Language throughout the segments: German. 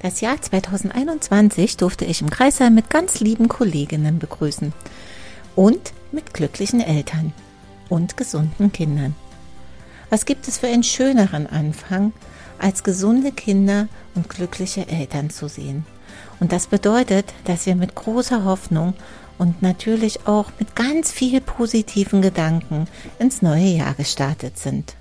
Das Jahr 2021 durfte ich im Kreisheim mit ganz lieben Kolleginnen begrüßen und mit glücklichen Eltern und gesunden Kindern. Was gibt es für einen schöneren Anfang, als gesunde Kinder und glückliche Eltern zu sehen? Und das bedeutet, dass wir mit großer Hoffnung und natürlich auch mit ganz viel positiven Gedanken ins neue Jahr gestartet sind.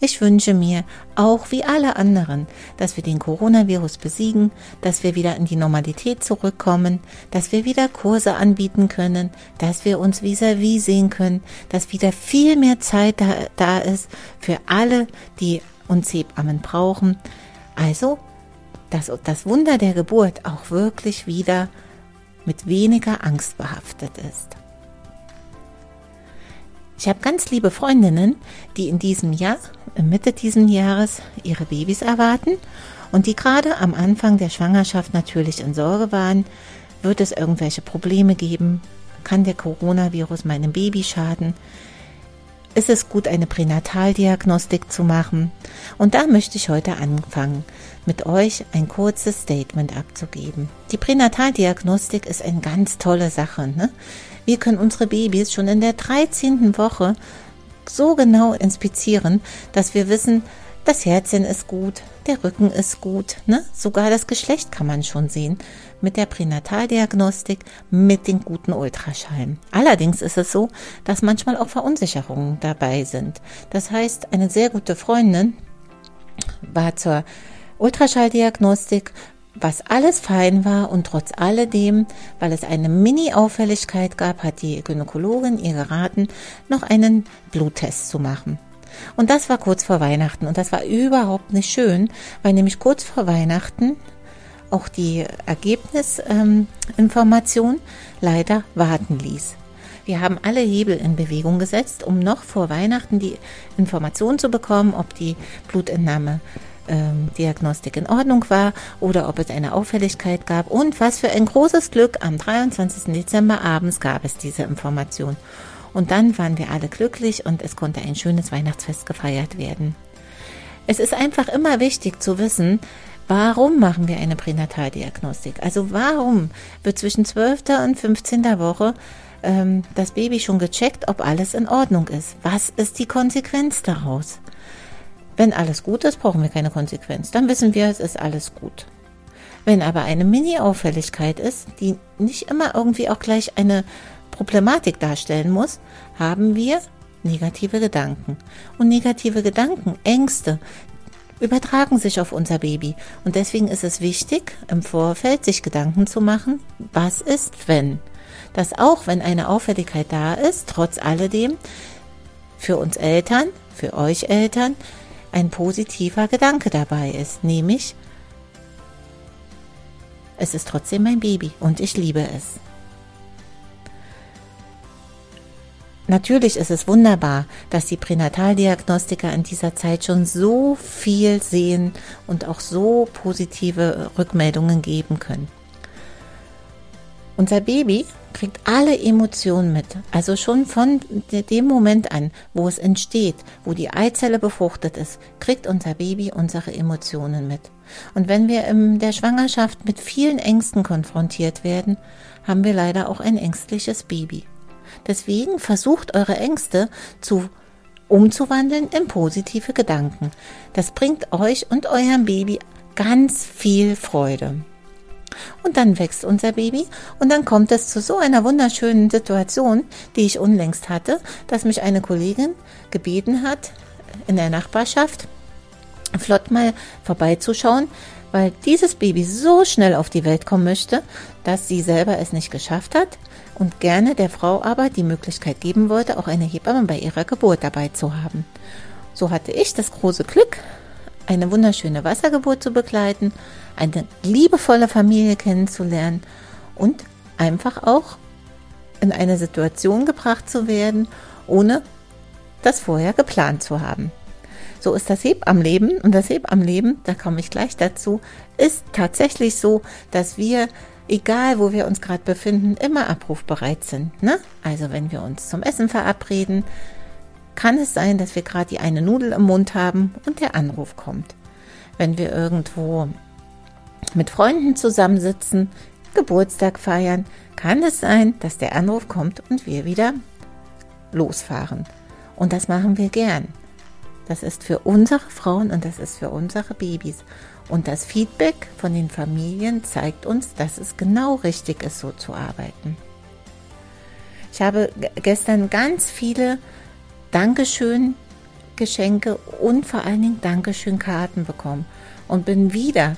Ich wünsche mir, auch wie alle anderen, dass wir den Coronavirus besiegen, dass wir wieder in die Normalität zurückkommen, dass wir wieder Kurse anbieten können, dass wir uns vis-à-vis sehen können, dass wieder viel mehr Zeit da, da ist für alle, die uns Hebammen brauchen. Also, dass das Wunder der Geburt auch wirklich wieder mit weniger Angst behaftet ist. Ich habe ganz liebe Freundinnen, die in diesem Jahr, Mitte dieses Jahres, ihre Babys erwarten und die gerade am Anfang der Schwangerschaft natürlich in Sorge waren, wird es irgendwelche Probleme geben, kann der Coronavirus meinem Baby schaden, ist es gut, eine Pränataldiagnostik zu machen. Und da möchte ich heute anfangen, mit euch ein kurzes Statement abzugeben. Die Pränataldiagnostik ist eine ganz tolle Sache. Ne? Wir können unsere Babys schon in der 13. Woche so genau inspizieren, dass wir wissen, das Herzchen ist gut, der Rücken ist gut, ne? Sogar das Geschlecht kann man schon sehen mit der Pränataldiagnostik, mit den guten Ultraschallen. Allerdings ist es so, dass manchmal auch Verunsicherungen dabei sind. Das heißt, eine sehr gute Freundin war zur Ultraschalldiagnostik was alles fein war und trotz alledem, weil es eine Mini-Auffälligkeit gab, hat die Gynäkologin ihr geraten, noch einen Bluttest zu machen. Und das war kurz vor Weihnachten und das war überhaupt nicht schön, weil nämlich kurz vor Weihnachten auch die Ergebnisinformation ähm, leider warten ließ. Wir haben alle Hebel in Bewegung gesetzt, um noch vor Weihnachten die Information zu bekommen, ob die Blutentnahme ähm, Diagnostik in Ordnung war oder ob es eine Auffälligkeit gab. Und was für ein großes Glück, am 23. Dezember abends gab es diese Information. Und dann waren wir alle glücklich und es konnte ein schönes Weihnachtsfest gefeiert werden. Es ist einfach immer wichtig zu wissen, warum machen wir eine Pränataldiagnostik? Also warum wird zwischen 12. und 15. Woche ähm, das Baby schon gecheckt, ob alles in Ordnung ist? Was ist die Konsequenz daraus? Wenn alles gut ist, brauchen wir keine Konsequenz. Dann wissen wir, es ist alles gut. Wenn aber eine Mini-Auffälligkeit ist, die nicht immer irgendwie auch gleich eine Problematik darstellen muss, haben wir negative Gedanken. Und negative Gedanken, Ängste, übertragen sich auf unser Baby. Und deswegen ist es wichtig, im Vorfeld sich Gedanken zu machen, was ist, wenn. Dass auch wenn eine Auffälligkeit da ist, trotz alledem, für uns Eltern, für euch Eltern, ein positiver Gedanke dabei ist, nämlich es ist trotzdem mein Baby und ich liebe es. Natürlich ist es wunderbar, dass die Pränataldiagnostiker in dieser Zeit schon so viel sehen und auch so positive Rückmeldungen geben können. Unser Baby kriegt alle Emotionen mit. Also schon von dem Moment an, wo es entsteht, wo die Eizelle befruchtet ist, kriegt unser Baby unsere Emotionen mit. Und wenn wir in der Schwangerschaft mit vielen Ängsten konfrontiert werden, haben wir leider auch ein ängstliches Baby. Deswegen versucht eure Ängste zu umzuwandeln in positive Gedanken. Das bringt euch und eurem Baby ganz viel Freude. Und dann wächst unser Baby und dann kommt es zu so einer wunderschönen Situation, die ich unlängst hatte, dass mich eine Kollegin gebeten hat, in der Nachbarschaft flott mal vorbeizuschauen, weil dieses Baby so schnell auf die Welt kommen möchte, dass sie selber es nicht geschafft hat und gerne der Frau aber die Möglichkeit geben wollte, auch eine Hebamme bei ihrer Geburt dabei zu haben. So hatte ich das große Glück, eine wunderschöne Wassergeburt zu begleiten, eine liebevolle Familie kennenzulernen und einfach auch in eine Situation gebracht zu werden, ohne das vorher geplant zu haben. So ist das Hebammenleben und das Hebammenleben, da komme ich gleich dazu, ist tatsächlich so, dass wir, egal wo wir uns gerade befinden, immer abrufbereit sind. Ne? Also wenn wir uns zum Essen verabreden, kann es sein, dass wir gerade die eine Nudel im Mund haben und der Anruf kommt. Wenn wir irgendwo mit Freunden zusammensitzen, Geburtstag feiern, kann es sein, dass der Anruf kommt und wir wieder losfahren. Und das machen wir gern. Das ist für unsere Frauen und das ist für unsere Babys. Und das Feedback von den Familien zeigt uns, dass es genau richtig ist, so zu arbeiten. Ich habe gestern ganz viele Dankeschön Geschenke und vor allen Dingen Dankeschön Karten bekommen und bin wieder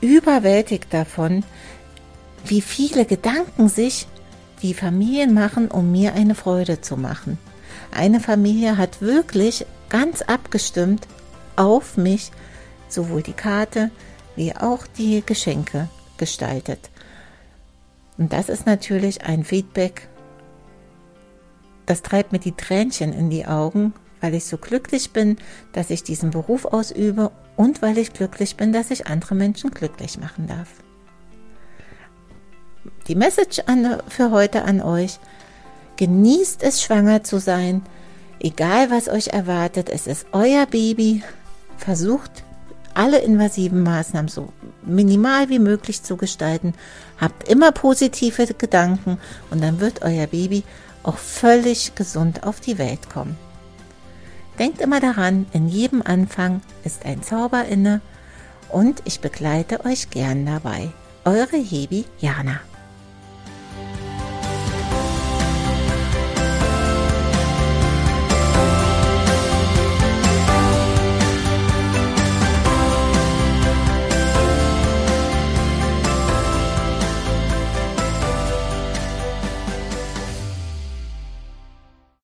überwältigt davon, wie viele Gedanken sich die Familien machen, um mir eine Freude zu machen. Eine Familie hat wirklich ganz abgestimmt auf mich sowohl die Karte wie auch die Geschenke gestaltet. Und das ist natürlich ein Feedback, das treibt mir die Tränchen in die Augen, weil ich so glücklich bin, dass ich diesen Beruf ausübe und weil ich glücklich bin, dass ich andere Menschen glücklich machen darf. Die Message an, für heute an euch, genießt es schwanger zu sein, egal was euch erwartet, es ist euer Baby, versucht alle invasiven Maßnahmen so minimal wie möglich zu gestalten, habt immer positive Gedanken und dann wird euer Baby auch völlig gesund auf die Welt kommen. Denkt immer daran, in jedem Anfang ist ein Zauber inne und ich begleite euch gern dabei. Eure Hebi Jana.